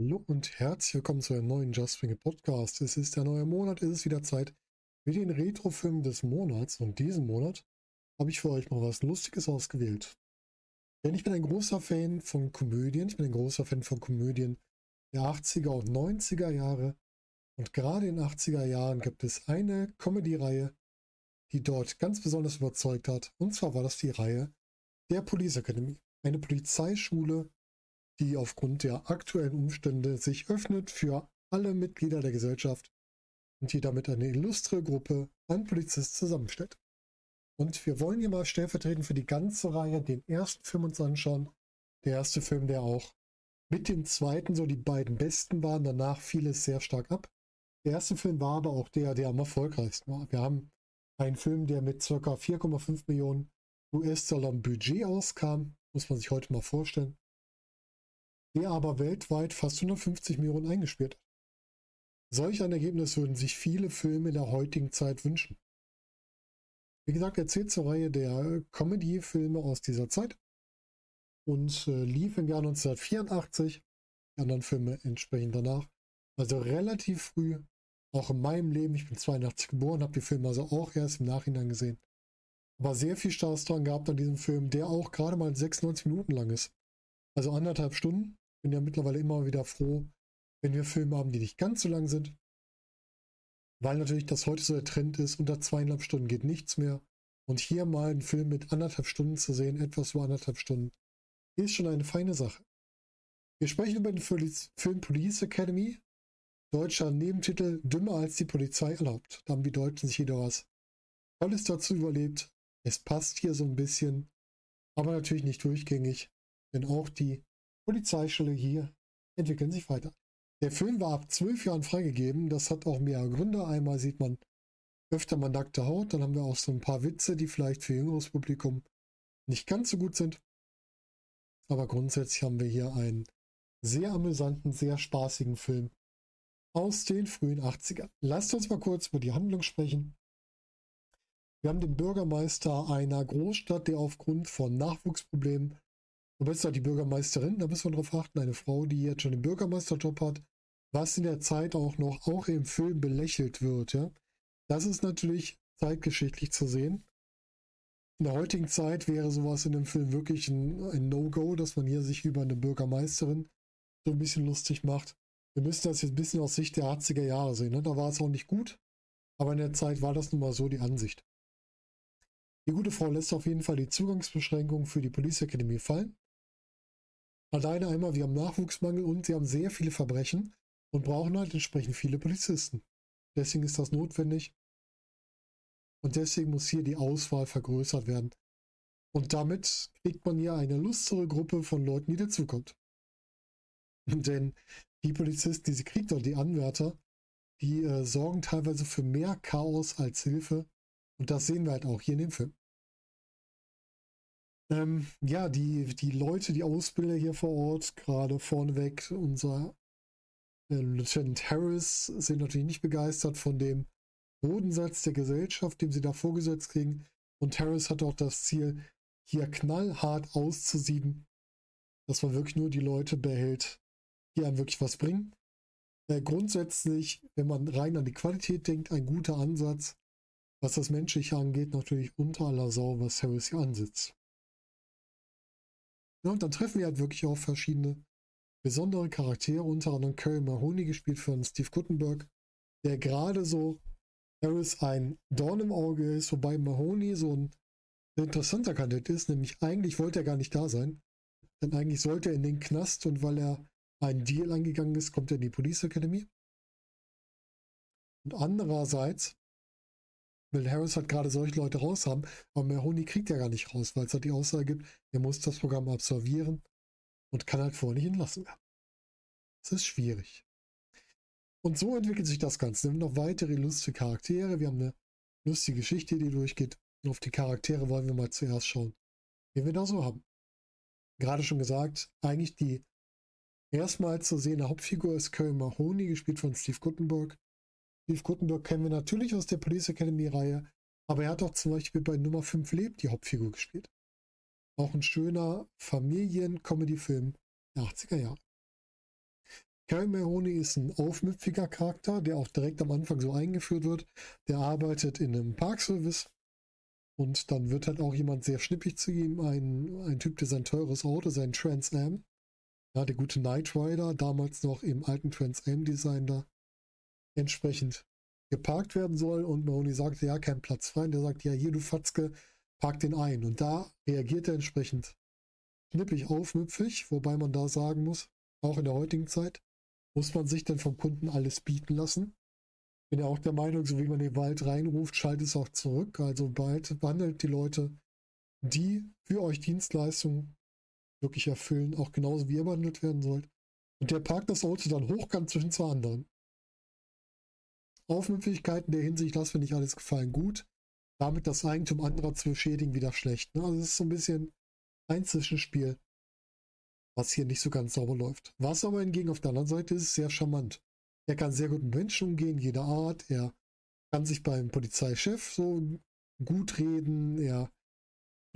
Hallo und herzlich willkommen zu einem neuen Just Wing Podcast. Es ist der neue Monat, es ist wieder Zeit für den Retrofilm des Monats und diesen Monat habe ich für euch mal was Lustiges ausgewählt. Denn ich bin ein großer Fan von Komödien, ich bin ein großer Fan von Komödien der 80er und 90er Jahre und gerade in den 80er Jahren gibt es eine Comedy-Reihe, die dort ganz besonders überzeugt hat und zwar war das die Reihe der Police Academy, eine Polizeischule, die aufgrund der aktuellen Umstände sich öffnet für alle Mitglieder der Gesellschaft und die damit eine illustre Gruppe an Polizisten zusammenstellt. Und wir wollen hier mal stellvertretend für die ganze Reihe den ersten Film uns anschauen. Der erste Film, der auch mit dem zweiten so die beiden besten waren. Danach fiel es sehr stark ab. Der erste Film war aber auch der, der am erfolgreichsten war. Wir haben einen Film, der mit ca. 4,5 Millionen US-Dollar Budget auskam. Muss man sich heute mal vorstellen der aber weltweit fast 150 Millionen eingespielt hat. Solch ein Ergebnis würden sich viele Filme der heutigen Zeit wünschen. Wie gesagt, er zählt zur Reihe der Comedy-Filme aus dieser Zeit und äh, lief im Jahr 1984, die anderen Filme entsprechend danach. Also relativ früh, auch in meinem Leben, ich bin 82 geboren, habe die Filme also auch erst im Nachhinein gesehen. Aber sehr viel Spaß dran gehabt an diesem Film, der auch gerade mal 96 Minuten lang ist. Also anderthalb Stunden bin ja mittlerweile immer wieder froh, wenn wir Filme haben, die nicht ganz so lang sind. Weil natürlich das heute so der Trend ist, unter zweieinhalb Stunden geht nichts mehr. Und hier mal einen Film mit anderthalb Stunden zu sehen, etwas so anderthalb Stunden, ist schon eine feine Sache. Wir sprechen über den Film Police Academy. Deutscher Nebentitel Dümmer als die Polizei erlaubt. Da haben die Deutschen sich wieder was Tolles dazu überlebt. Es passt hier so ein bisschen, aber natürlich nicht durchgängig, denn auch die Polizeischule hier entwickeln sich weiter. Der Film war ab zwölf Jahren freigegeben. Das hat auch mehrere Gründe. Einmal sieht man öfter mal nackte Haut. Dann haben wir auch so ein paar Witze, die vielleicht für jüngeres Publikum nicht ganz so gut sind. Aber grundsätzlich haben wir hier einen sehr amüsanten, sehr spaßigen Film aus den frühen 80ern. Lasst uns mal kurz über die Handlung sprechen. Wir haben den Bürgermeister einer Großstadt, der aufgrund von Nachwuchsproblemen Du bist ja die Bürgermeisterin, da müssen wir darauf achten, eine Frau, die jetzt schon den Bürgermeisterjob hat, was in der Zeit auch noch, auch im Film belächelt wird, ja. Das ist natürlich zeitgeschichtlich zu sehen. In der heutigen Zeit wäre sowas in dem Film wirklich ein, ein No-Go, dass man hier sich über eine Bürgermeisterin so ein bisschen lustig macht. Wir müssen das jetzt ein bisschen aus Sicht der 80er Jahre sehen. Ne? Da war es auch nicht gut, aber in der Zeit war das nun mal so die Ansicht. Die gute Frau lässt auf jeden Fall die Zugangsbeschränkung für die Police Academy fallen. Alleine einmal, wir haben Nachwuchsmangel und sie haben sehr viele Verbrechen und brauchen halt entsprechend viele Polizisten. Deswegen ist das notwendig. Und deswegen muss hier die Auswahl vergrößert werden. Und damit kriegt man hier eine lustere Gruppe von Leuten, die dazukommt. Denn die Polizisten, die sie kriegt, oder die Anwärter, die äh, sorgen teilweise für mehr Chaos als Hilfe. Und das sehen wir halt auch hier in dem Film. Ähm, ja, die, die Leute, die Ausbilder hier vor Ort, gerade vorneweg unser äh, Lieutenant Harris, sind natürlich nicht begeistert von dem Bodensatz der Gesellschaft, dem sie da vorgesetzt kriegen. Und Harris hat auch das Ziel, hier knallhart auszusieben, dass man wirklich nur die Leute behält, die einem wirklich was bringen. Äh, grundsätzlich, wenn man rein an die Qualität denkt, ein guter Ansatz. Was das Menschliche angeht, natürlich unter aller Sau, was Harris hier ansitzt. Und dann treffen wir halt wirklich auch verschiedene besondere Charaktere, unter anderem Curry Mahoney, gespielt von Steve Guttenberg, der gerade so Harris ein Dorn im Auge ist, wobei Mahoney so ein interessanter Kandidat ist, nämlich eigentlich wollte er gar nicht da sein, denn eigentlich sollte er in den Knast und weil er einen Deal angegangen ist, kommt er in die Police Academy. Und andererseits weil Harris hat gerade solche Leute raus haben, aber Mahoney kriegt ja gar nicht raus, weil es halt die Aussage gibt, er muss das Programm absolvieren und kann halt vorher nicht entlassen werden. Das ist schwierig. Und so entwickelt sich das Ganze. Wir haben noch weitere lustige Charaktere. Wir haben eine lustige Geschichte, die durchgeht. Und auf die Charaktere wollen wir mal zuerst schauen, wie wir da so haben. Gerade schon gesagt, eigentlich die erstmal zu sehende Hauptfigur ist Curry Mahoney, gespielt von Steve Guttenberg. Steve Guttenberg kennen wir natürlich aus der Police Academy-Reihe, aber er hat auch zum Beispiel bei Nummer 5 Lebt die Hauptfigur gespielt. Auch ein schöner Familien-Comedy-Film der 80er Jahre. Kyle Mahoney ist ein aufmüpfiger Charakter, der auch direkt am Anfang so eingeführt wird. Der arbeitet in einem Parkservice und dann wird halt auch jemand sehr schnippig zu ihm, ein, ein Typ, der sein teures Auto, sein Trans Am, ja, der gute Knight Rider, damals noch im alten Trans Am Design da, entsprechend geparkt werden soll und Mahoney sagt, ja, kein Platz frei. Und der sagt, ja, hier, du Fatzke, park den ein. Und da reagiert er entsprechend schnippig aufmüpfig, wobei man da sagen muss, auch in der heutigen Zeit, muss man sich denn vom Kunden alles bieten lassen? Bin ja auch der Meinung, so wie man den Wald reinruft, schaltet es auch zurück. Also bald behandelt die Leute, die für euch Dienstleistungen wirklich erfüllen, auch genauso wie ihr behandelt werden sollt. Und der parkt das Auto dann hochkant zwischen zwei anderen. Aufmüpfigkeit der Hinsicht, das finde ich alles gefallen gut. Damit das Eigentum anderer zu beschädigen, wieder schlecht. Ne? Also es ist so ein bisschen ein Zwischenspiel, was hier nicht so ganz sauber läuft. Was aber hingegen auf der anderen Seite ist, sehr charmant. Er kann sehr gut mit Menschen umgehen, jeder Art. Er kann sich beim Polizeichef so gut reden. Er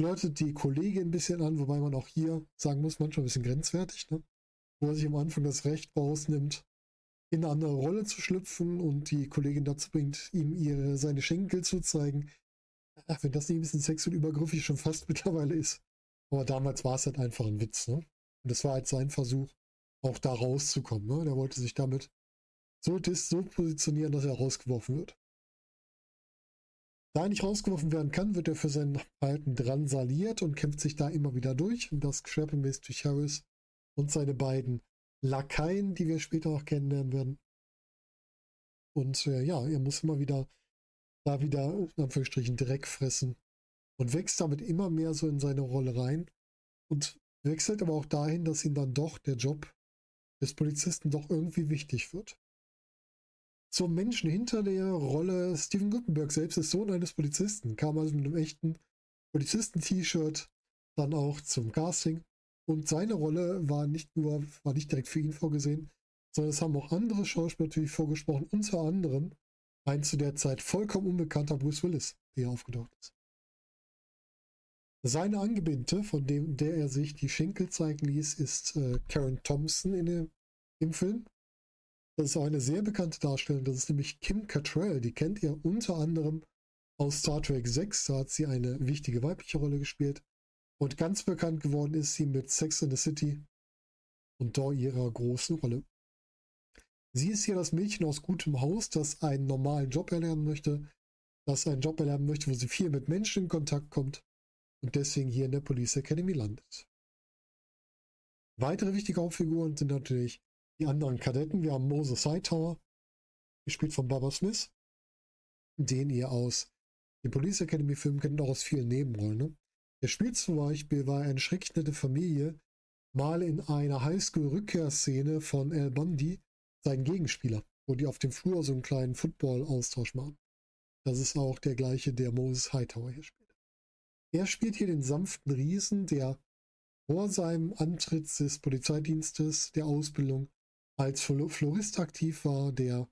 läutet die Kollegin ein bisschen an, wobei man auch hier sagen muss, manchmal ein bisschen grenzwertig, ne? wo er sich am Anfang das Recht rausnimmt, in eine andere Rolle zu schlüpfen und die Kollegin dazu bringt, ihm ihre, seine Schenkel zu zeigen. Ach, wenn das nicht ein bisschen sexuell übergriffig schon fast mittlerweile ist. Aber damals war es halt einfach ein Witz, ne? Und das war halt sein Versuch, auch da rauszukommen, ne? Der wollte sich damit so, so positionieren, dass er rausgeworfen wird. Da er nicht rausgeworfen werden kann, wird er für sein Verhalten dransaliert und kämpft sich da immer wieder durch. Und das schwerpunktmäßig durch Harris und seine beiden Lakaien, die wir später auch kennenlernen werden. Und äh, ja, er muss immer wieder da wieder, in Anführungsstrichen, Dreck fressen und wächst damit immer mehr so in seine Rolle rein und wechselt aber auch dahin, dass ihm dann doch der Job des Polizisten doch irgendwie wichtig wird. Zum Menschen hinter der Rolle, Steven Gutenberg selbst ist Sohn eines Polizisten, kam also mit einem echten Polizisten-T-Shirt dann auch zum Casting und seine Rolle war nicht nur, war nicht direkt für ihn vorgesehen, sondern es haben auch andere Schauspieler natürlich vorgesprochen, unter anderem ein zu der Zeit vollkommen unbekannter Bruce Willis, der aufgetaucht ist. Seine Angebindete, von dem, der er sich die Schenkel zeigen ließ, ist äh, Karen Thompson in dem, im Film. Das ist auch eine sehr bekannte Darstellung, das ist nämlich Kim Cattrall, die kennt ihr unter anderem aus Star Trek 6, da hat sie eine wichtige weibliche Rolle gespielt. Und ganz bekannt geworden ist sie mit Sex in the City und da ihrer großen Rolle. Sie ist hier das Mädchen aus gutem Haus, das einen normalen Job erlernen möchte, das einen Job erlernen möchte, wo sie viel mit Menschen in Kontakt kommt und deswegen hier in der Police Academy landet. Weitere wichtige Hauptfiguren sind natürlich die anderen Kadetten. Wir haben Moses Hightower, gespielt von Barbara Smith, den ihr aus den Police Academy Filmen kennt, auch aus vielen Nebenrollen. Ne? Er spielt zum Beispiel bei eine schrecklich nette Familie mal in einer Highschool-Rückkehrszene von Al Bundy seinen Gegenspieler, wo die auf dem Flur so einen kleinen Football-Austausch machen. Das ist auch der gleiche, der Moses Hightower hier spielt. Er spielt hier den sanften Riesen, der vor seinem Antritt des Polizeidienstes der Ausbildung als Florist aktiv war, der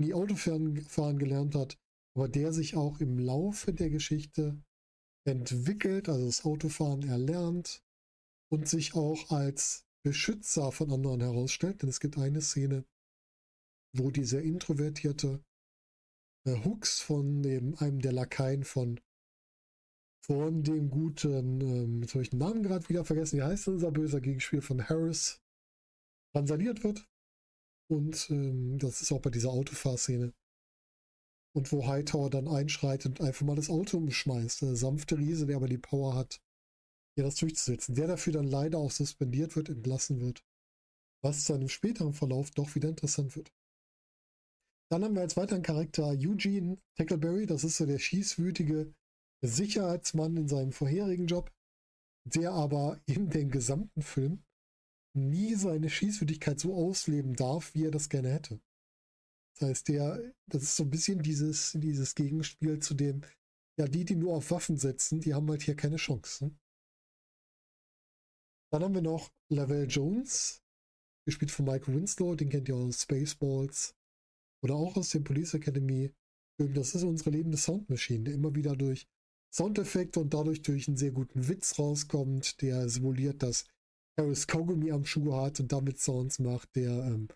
nie Autofahren gelernt hat, aber der sich auch im Laufe der Geschichte entwickelt, also das Autofahren erlernt und sich auch als Beschützer von anderen herausstellt. Denn es gibt eine Szene, wo dieser introvertierte äh, Hooks von dem, einem der Lakaien von, von dem guten, ähm, jetzt habe ich den Namen gerade wieder vergessen, wie heißt unser böser Gegenspiel von Harris, transaliert wird. Und ähm, das ist auch bei dieser Autofahrszene und wo Hightower dann einschreitet und einfach mal das Auto umschmeißt. Der sanfte Riese, der aber die Power hat, hier das durchzusetzen. Der dafür dann leider auch suspendiert wird, entlassen wird. Was dann im späteren Verlauf doch wieder interessant wird. Dann haben wir als weiteren Charakter Eugene Tackleberry. Das ist so der schießwütige Sicherheitsmann in seinem vorherigen Job, der aber in dem gesamten Film nie seine Schießwürdigkeit so ausleben darf, wie er das gerne hätte. Das heißt, der, das ist so ein bisschen dieses, dieses Gegenspiel zu dem, ja, die, die nur auf Waffen setzen, die haben halt hier keine Chance. Ne? Dann haben wir noch Lavelle Jones, gespielt von Michael Winslow, den kennt ihr aus Spaceballs oder auch aus dem Police Academy. Das ist unsere lebende Soundmaschine, der immer wieder durch Soundeffekte und dadurch durch einen sehr guten Witz rauskommt, der simuliert, dass Harris Kaugummi am Schuh hat und damit Sounds macht, der ähm,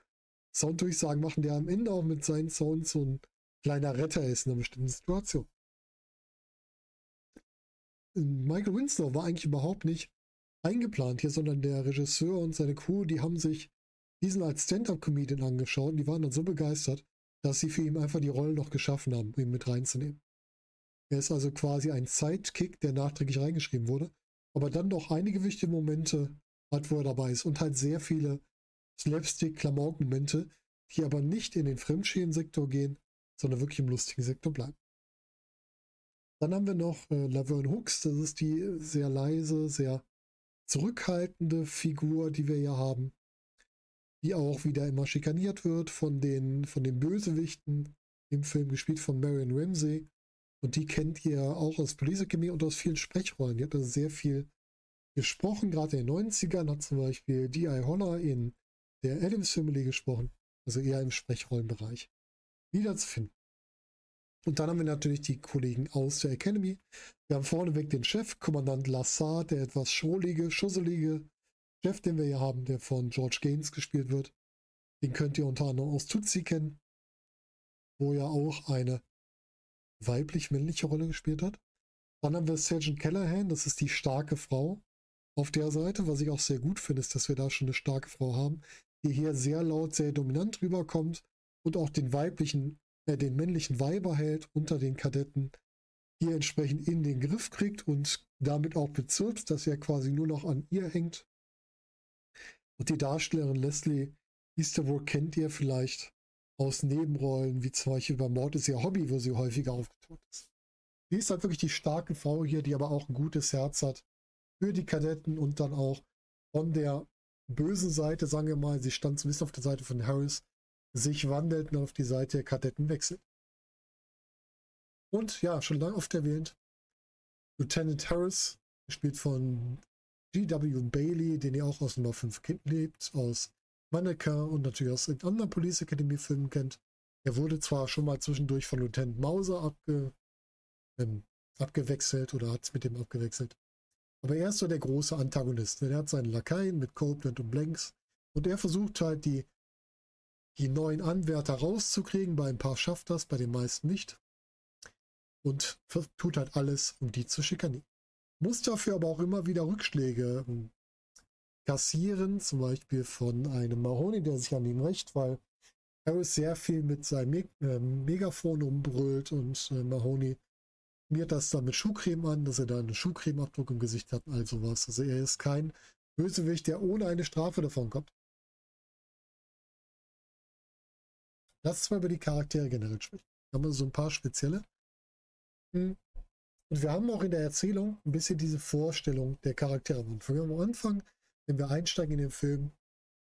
Sounddurchsagen machen, der am Ende auch mit seinen Sounds so ein kleiner Retter ist in einer bestimmten Situation. Michael Winslow war eigentlich überhaupt nicht eingeplant hier, sondern der Regisseur und seine Crew, die haben sich diesen als Stand-Up-Comedian angeschaut und die waren dann so begeistert, dass sie für ihn einfach die Rolle noch geschaffen haben, ihn mit reinzunehmen. Er ist also quasi ein Sidekick, der nachträglich reingeschrieben wurde, aber dann noch einige wichtige Momente hat, wo er dabei ist und halt sehr viele Slapstick-Klamauk-Momente, die aber nicht in den Fremdschäden-Sektor gehen, sondern wirklich im lustigen Sektor bleiben. Dann haben wir noch äh, Laverne Hooks, das ist die sehr leise, sehr zurückhaltende Figur, die wir hier haben, die auch wieder immer schikaniert wird von den, von den Bösewichten im Film, gespielt von Marion Ramsey. Und die kennt ihr auch aus Police Academy und aus vielen Sprechrollen. Die hat also sehr viel gesprochen, gerade in den 90ern hat zum Beispiel D.I. Holler in der Adams Family gesprochen, also eher im Sprechrollenbereich. Wiederzufinden. Und dann haben wir natürlich die Kollegen aus der Academy. Wir haben vorneweg den Chef, Kommandant Lassard, der etwas schrullige, schusselige Chef, den wir hier haben, der von George Gaines gespielt wird. Den könnt ihr unter anderem aus Tutsi kennen, wo er auch eine weiblich-männliche Rolle gespielt hat. Dann haben wir Sergeant Callahan, das ist die starke Frau auf der Seite. Was ich auch sehr gut finde, ist, dass wir da schon eine starke Frau haben, die hier sehr laut, sehr dominant rüberkommt und auch den weiblichen, äh, den männlichen Weiber hält unter den Kadetten, hier entsprechend in den Griff kriegt und damit auch bezirkt, dass er quasi nur noch an ihr hängt. Und die Darstellerin Leslie Easterwood kennt ihr vielleicht aus Nebenrollen, wie zum Beispiel bei Mord ist ihr Hobby, wo sie häufiger aufgetaucht ist. Sie ist halt wirklich die starke Frau hier, die aber auch ein gutes Herz hat für die Kadetten und dann auch von der bösen Seite, sagen wir mal, sie stand bisschen auf der Seite von Harris, sich wandelt und auf die Seite der Kadetten wechselt. Und ja, schon lange oft erwähnt, Lieutenant Harris, gespielt von G.W. Bailey, den ihr auch aus Nummer 5 Kind lebt, aus Mannequin und natürlich aus anderen Police Academy Filmen kennt. Er wurde zwar schon mal zwischendurch von Lieutenant Mauser abge, ähm, abgewechselt oder hat es mit dem abgewechselt. Aber er ist so der große Antagonist. Er hat seinen Lakaien mit Copeland und Blanks und er versucht halt die, die neuen Anwärter rauszukriegen. Bei ein paar schafft das, bei den meisten nicht. Und tut halt alles, um die zu schikanieren. Muss dafür aber auch immer wieder Rückschläge ähm, kassieren, zum Beispiel von einem Mahoney, der sich an ihm rächt, weil Harris sehr viel mit seinem Me äh, Megafon umbrüllt und äh, Mahoney schmiert das dann mit Schuhcreme an, dass er da einen Schuhcremeabdruck im Gesicht hat und all sowas. Also er ist kein Bösewicht, der ohne eine Strafe davon kommt. Lass uns mal über die Charaktere generell sprechen. Da haben wir so ein paar spezielle. Hm. Und wir haben auch in der Erzählung ein bisschen diese Vorstellung der Charaktere. Am Anfang, wenn wir einsteigen in den Film,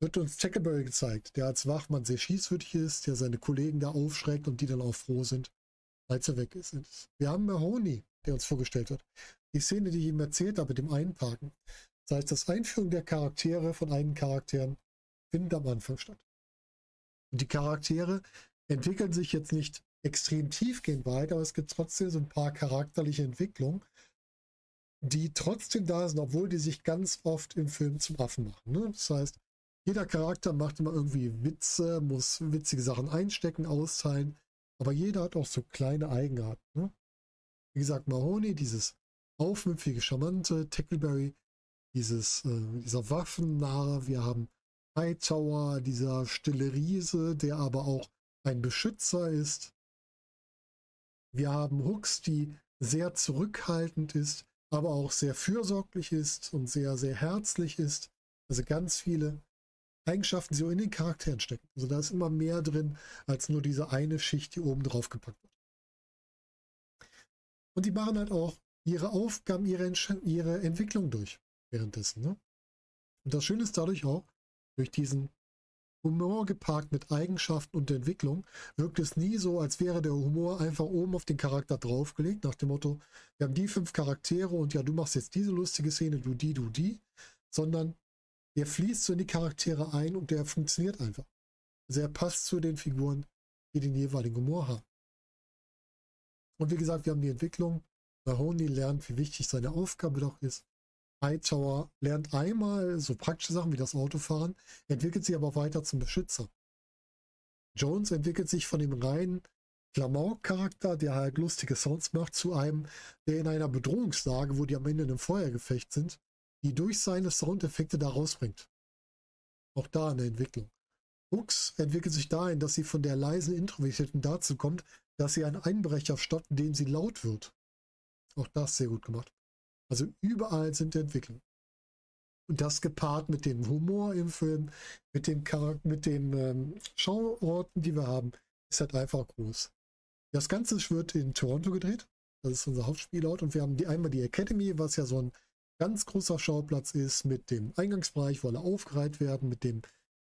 wird uns Tackleberry gezeigt, der als Wachmann sehr schießwürdig ist, der seine Kollegen da aufschreckt und die dann auch froh sind, als er weg ist. Wir haben Mahoney, der uns vorgestellt wird. Die Szene, die ich ihm erzählt habe, mit dem Einparken. Das heißt, das Einführung der Charaktere von einigen Charakteren findet am Anfang statt. Und die Charaktere entwickeln sich jetzt nicht extrem tiefgehend weiter, aber es gibt trotzdem so ein paar charakterliche Entwicklungen, die trotzdem da sind, obwohl die sich ganz oft im Film zum Affen machen. Ne? Das heißt, jeder Charakter macht immer irgendwie Witze, muss witzige Sachen einstecken, austeilen. Aber jeder hat auch so kleine Eigenarten. Ne? Wie gesagt, Mahoney, dieses aufmüpfige, charmante, Tackleberry, dieses, äh, dieser Waffennarr. Wir haben Hightower, dieser stille Riese, der aber auch ein Beschützer ist. Wir haben Hooks, die sehr zurückhaltend ist, aber auch sehr fürsorglich ist und sehr, sehr herzlich ist. Also ganz viele Eigenschaften, die so in den Charakteren stecken. Also da ist immer mehr drin, als nur diese eine Schicht, die oben drauf gepackt wird. Und die machen halt auch ihre Aufgaben, ihre, ihre Entwicklung durch währenddessen. Ne? Und das Schöne ist dadurch auch, durch diesen Humor geparkt mit Eigenschaften und Entwicklung, wirkt es nie so, als wäre der Humor einfach oben auf den Charakter draufgelegt, nach dem Motto, wir haben die fünf Charaktere und ja, du machst jetzt diese lustige Szene, du die, du die, sondern der fließt so in die Charaktere ein und der funktioniert einfach. Also er passt zu den Figuren, die den jeweiligen Humor haben. Und wie gesagt, wir haben die Entwicklung. Mahoney lernt, wie wichtig seine Aufgabe doch ist. Hightower lernt einmal so praktische Sachen wie das Autofahren, entwickelt sich aber weiter zum Beschützer. Jones entwickelt sich von dem reinen Klamauk-Charakter, der halt lustige Sounds macht, zu einem, der in einer Bedrohungslage, wo die am Ende in einem Feuergefecht sind, die durch seine Soundeffekte da rausbringt. Auch da eine Entwicklung. Hooks entwickelt sich dahin, dass sie von der leisen Introvertierten dazu kommt, dass sie einen Einbrecher stoppt, indem sie laut wird. Auch das sehr gut gemacht. Also überall sind Entwicklungen. Und das gepaart mit dem Humor im Film, mit den, mit den ähm, Schauorten, die wir haben, ist halt einfach groß. Das Ganze wird in Toronto gedreht. Das ist unser Hauptspielort. Und wir haben die, einmal die Academy, was ja so ein ganz großer Schauplatz ist, mit dem Eingangsbereich, wo alle aufgereiht werden, mit dem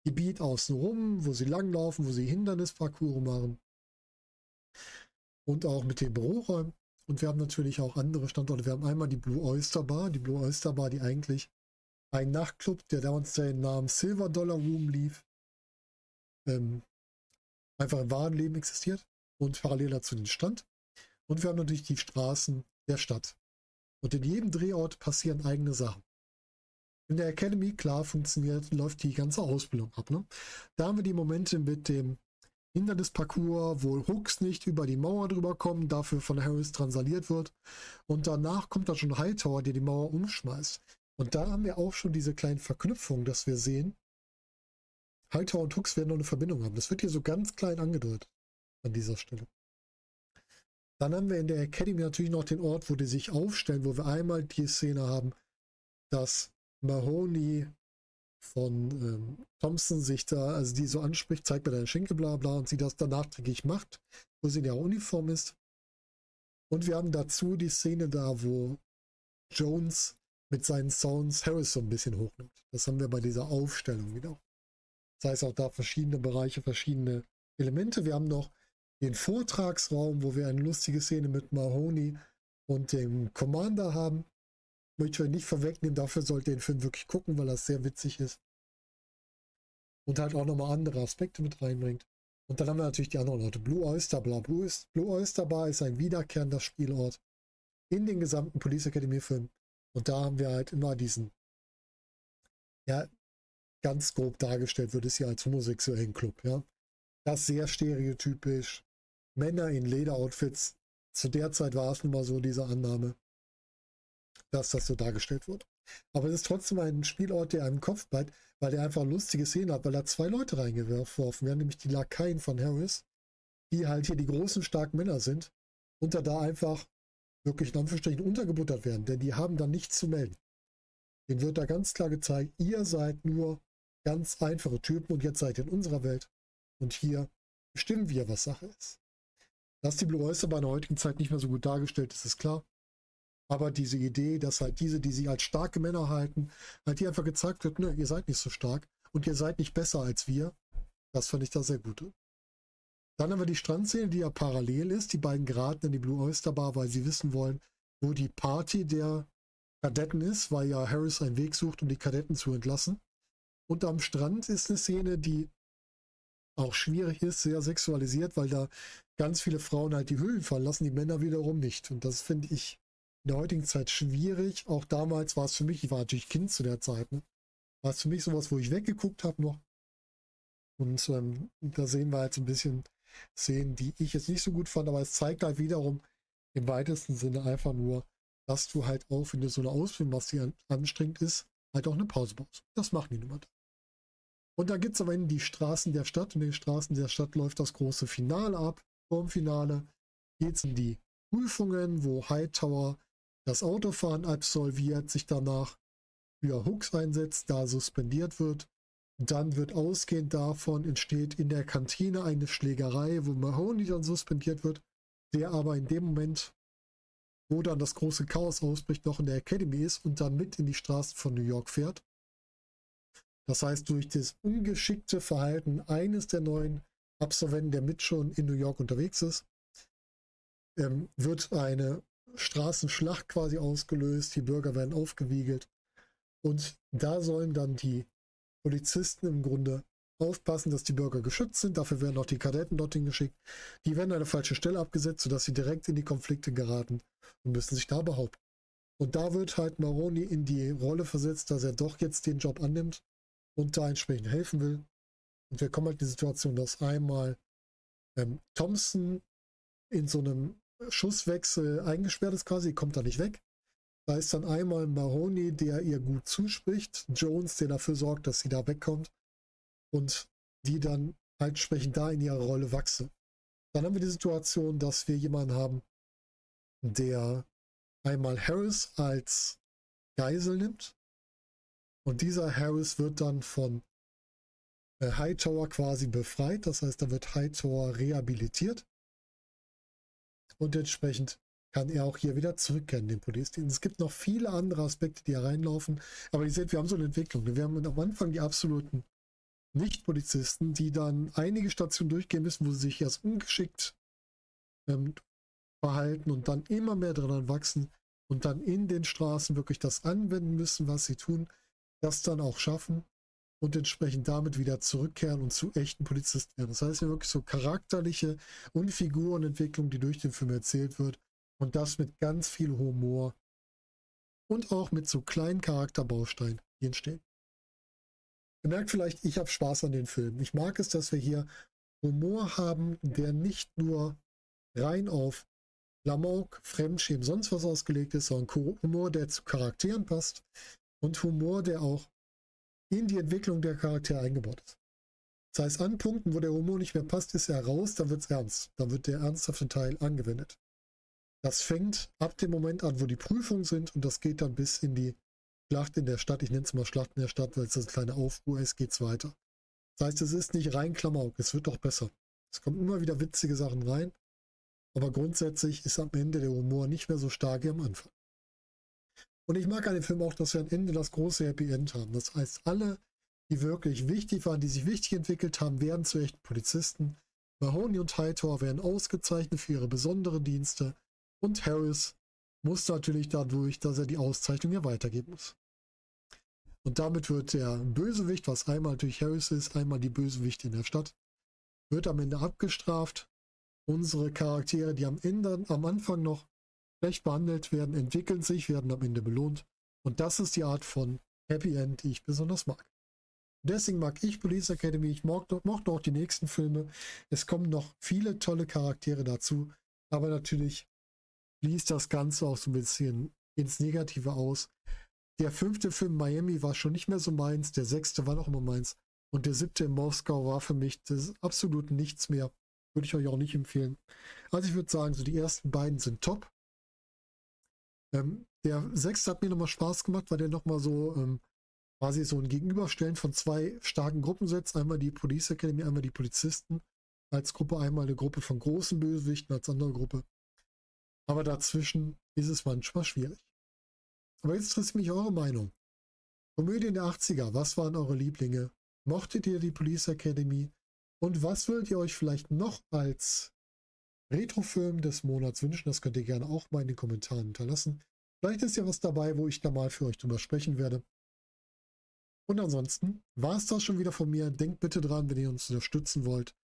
Gebiet außenrum, wo sie langlaufen, wo sie Hindernisparcours machen. Und auch mit den Büroräumen. Und wir haben natürlich auch andere Standorte. Wir haben einmal die Blue Oyster Bar. Die Blue Oyster Bar, die eigentlich ein Nachtclub, der damals den Namen Silver Dollar Room lief, ähm, einfach im wahren Leben existiert und parallel dazu den Strand. Und wir haben natürlich die Straßen der Stadt. Und in jedem Drehort passieren eigene Sachen. In der Academy, klar, funktioniert, läuft die ganze Ausbildung ab. Ne? Da haben wir die Momente mit dem Hindernisparcours, wo Hooks nicht über die Mauer drüber kommen, dafür von Harris transaliert wird. Und danach kommt dann schon Hightower, der die Mauer umschmeißt. Und da haben wir auch schon diese kleinen Verknüpfungen, dass wir sehen, Hightower und Hooks werden noch eine Verbindung haben. Das wird hier so ganz klein angedeutet an dieser Stelle. Dann haben wir in der Academy natürlich noch den Ort, wo die sich aufstellen, wo wir einmal die Szene haben, dass Mahoney von ähm, Thompson sich da, also die so anspricht, zeigt mir deine Schenkel, bla bla, und sie das dann nachträglich macht, wo sie in der Uniform ist. Und wir haben dazu die Szene da, wo Jones mit seinen Sounds Harris so ein bisschen hochnimmt. Das haben wir bei dieser Aufstellung wieder. Das heißt auch da verschiedene Bereiche, verschiedene Elemente. Wir haben noch den Vortragsraum, wo wir eine lustige Szene mit Mahoney und dem Commander haben. Möchte ich euch nicht vorwegnehmen, dafür sollt ihr den Film wirklich gucken, weil das sehr witzig ist. Und halt auch nochmal andere Aspekte mit reinbringt. Und dann haben wir natürlich die anderen Leute. Blue Oyster, bla. Blue, Blue Oyster Bar ist ein wiederkehrender Spielort in den gesamten Police Academy Film. Und da haben wir halt immer diesen, ja, ganz grob dargestellt wird es hier als homosexuellen Club, ja. Das sehr stereotypisch. Männer in Lederoutfits. Zu der Zeit war es nun mal so, diese Annahme, dass das so dargestellt wird. Aber es ist trotzdem ein Spielort, der einem Kopf bleibt, weil der einfach lustige Szenen hat, weil da zwei Leute reingeworfen werden, nämlich die Lakaien von Harris, die halt hier die großen, starken Männer sind und da, da einfach wirklich in Anführungsstrichen untergebuttert werden, denn die haben dann nichts zu melden. Den wird da ganz klar gezeigt, ihr seid nur ganz einfache Typen und jetzt seid ihr in unserer Welt und hier bestimmen wir, was Sache ist. Dass die Blue Oyster bei der heutigen Zeit nicht mehr so gut dargestellt ist, ist klar. Aber diese Idee, dass halt diese, die sie als starke Männer halten, halt hier einfach gezeigt wird, ne, ihr seid nicht so stark und ihr seid nicht besser als wir, das fand ich da sehr gut. Dann haben wir die Strandszene, die ja parallel ist. Die beiden geraten in die Blue Oyster Bar, weil sie wissen wollen, wo die Party der Kadetten ist, weil ja Harris einen Weg sucht, um die Kadetten zu entlassen. Und am Strand ist eine Szene, die auch schwierig ist, sehr sexualisiert, weil da ganz viele Frauen halt die Höhlen verlassen, die Männer wiederum nicht. Und das finde ich in der heutigen Zeit schwierig. Auch damals war es für mich, ich war natürlich Kind zu der Zeit, ne? war es für mich sowas, wo ich weggeguckt habe noch. Und ähm, da sehen wir halt so ein bisschen Szenen, die ich jetzt nicht so gut fand, aber es zeigt halt wiederum im weitesten Sinne einfach nur, dass du halt auch, wenn du so eine Ausbildung machst, die anstrengend ist, halt auch eine Pause brauchst. Das machen die nun mal. Und da gibt es am Ende die Straßen der Stadt. Und in den Straßen der Stadt läuft das große Finale ab. Vorm Finale geht es in die Prüfungen, wo Hightower das Autofahren absolviert, sich danach für Hooks einsetzt, da suspendiert wird dann wird ausgehend davon entsteht in der Kantine eine Schlägerei, wo Mahoney dann suspendiert wird, der aber in dem Moment, wo dann das große Chaos ausbricht, noch in der Academy ist und dann mit in die Straßen von New York fährt. Das heißt, durch das ungeschickte Verhalten eines der neuen Absolventen, der mit schon in New York unterwegs ist, ähm, wird eine Straßenschlacht quasi ausgelöst, die Bürger werden aufgewiegelt und da sollen dann die Polizisten im Grunde aufpassen, dass die Bürger geschützt sind. Dafür werden auch die Kadetten dorthin geschickt. Die werden an eine falsche Stelle abgesetzt, sodass sie direkt in die Konflikte geraten und müssen sich da behaupten. Und da wird halt Maroni in die Rolle versetzt, dass er doch jetzt den Job annimmt und da entsprechend helfen will. Und wir kommen halt in die Situation, dass einmal ähm, Thompson in so einem Schusswechsel eingesperrt ist quasi, kommt da nicht weg. Da ist dann einmal Mahoney, der ihr gut zuspricht, Jones, der dafür sorgt, dass sie da wegkommt und die dann halt entsprechend da in ihrer Rolle wachsen. Dann haben wir die Situation, dass wir jemanden haben, der einmal Harris als Geisel nimmt und dieser Harris wird dann von Hightower quasi befreit. Das heißt, da wird Hightower rehabilitiert. Und entsprechend kann er auch hier wieder zurückkehren, den Polizeidienst. Es gibt noch viele andere Aspekte, die hier reinlaufen. Aber ihr seht, wir haben so eine Entwicklung. Wir haben am Anfang die absoluten Nicht-Polizisten, die dann einige Stationen durchgehen müssen, wo sie sich erst ungeschickt ähm, verhalten und dann immer mehr daran wachsen und dann in den Straßen wirklich das anwenden müssen, was sie tun, das dann auch schaffen und entsprechend damit wieder zurückkehren und zu echten Polizisten werden. Das heißt ja wirklich so charakterliche und Figurenentwicklung, die durch den Film erzählt wird und das mit ganz viel Humor und auch mit so kleinen Charakterbausteinen, die entstehen. Ihr merkt vielleicht, ich habe Spaß an den Film. Ich mag es, dass wir hier Humor haben, der nicht nur rein auf Klamauk, Fremdschämen, sonst was ausgelegt ist, sondern Humor, der zu Charakteren passt und Humor, der auch in die Entwicklung der Charaktere eingebaut ist. Das heißt, an Punkten, wo der Humor nicht mehr passt, ist er raus, dann wird es ernst. Dann wird der ernsthafte Teil angewendet. Das fängt ab dem Moment an, wo die Prüfungen sind und das geht dann bis in die Schlacht in der Stadt. Ich nenne es mal Schlacht in der Stadt, weil es das kleine Aufruhr ist, geht es weiter. Das heißt, es ist nicht rein Klamauk, es wird doch besser. Es kommen immer wieder witzige Sachen rein, aber grundsätzlich ist am Ende der Humor nicht mehr so stark wie am Anfang. Und ich mag an dem Film auch, dass wir am Ende das große Happy End haben. Das heißt, alle, die wirklich wichtig waren, die sich wichtig entwickelt haben, werden zu echten Polizisten. Mahoney und Hightower werden ausgezeichnet für ihre besonderen Dienste. Und Harris muss natürlich dadurch, dass er die Auszeichnung hier weitergeben muss. Und damit wird der Bösewicht, was einmal durch Harris ist, einmal die Bösewicht in der Stadt, wird am Ende abgestraft. Unsere Charaktere, die am Ende, am Anfang noch schlecht behandelt werden, entwickeln sich, werden am Ende belohnt. Und das ist die Art von Happy End, die ich besonders mag. Deswegen mag ich Police Academy, ich mochte, auch die nächsten Filme. Es kommen noch viele tolle Charaktere dazu, aber natürlich fließt das Ganze auch so ein bisschen ins Negative aus. Der fünfte Film Miami war schon nicht mehr so meins, der sechste war noch immer meins und der siebte in Moskau war für mich das absolut nichts mehr. Würde ich euch auch nicht empfehlen. Also ich würde sagen, so die ersten beiden sind top. Ähm, der sechste hat mir nochmal Spaß gemacht, weil der nochmal so ähm, quasi so ein Gegenüberstellen von zwei starken Gruppen setzt. Einmal die Police Academy, einmal die Polizisten als Gruppe, einmal eine Gruppe von großen Bösewichten als andere Gruppe. Aber dazwischen ist es manchmal schwierig. Aber jetzt interessiert mich eure Meinung. Komödien der 80er, was waren eure Lieblinge? Mochtet ihr die Police Academy? Und was würdet ihr euch vielleicht noch als Retrofilm des Monats wünschen. Das könnt ihr gerne auch mal in den Kommentaren hinterlassen. Vielleicht ist ja was dabei, wo ich da mal für euch drüber sprechen werde. Und ansonsten war es das schon wieder von mir. Denkt bitte dran, wenn ihr uns unterstützen wollt.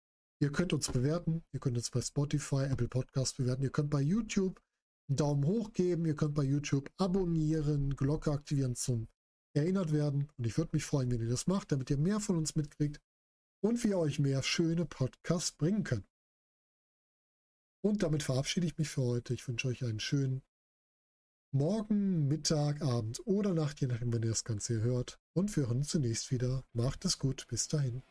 Ihr könnt uns bewerten. Ihr könnt uns bei Spotify, Apple Podcast bewerten. Ihr könnt bei YouTube einen Daumen hoch geben. Ihr könnt bei YouTube abonnieren, Glocke aktivieren zum erinnert werden. Und ich würde mich freuen, wenn ihr das macht, damit ihr mehr von uns mitkriegt und wir euch mehr schöne Podcasts bringen können. Und damit verabschiede ich mich für heute. Ich wünsche euch einen schönen Morgen, Mittag, Abend oder Nacht, je nachdem, wenn ihr das Ganze hört. Und wir hören uns zunächst wieder. Macht es gut. Bis dahin.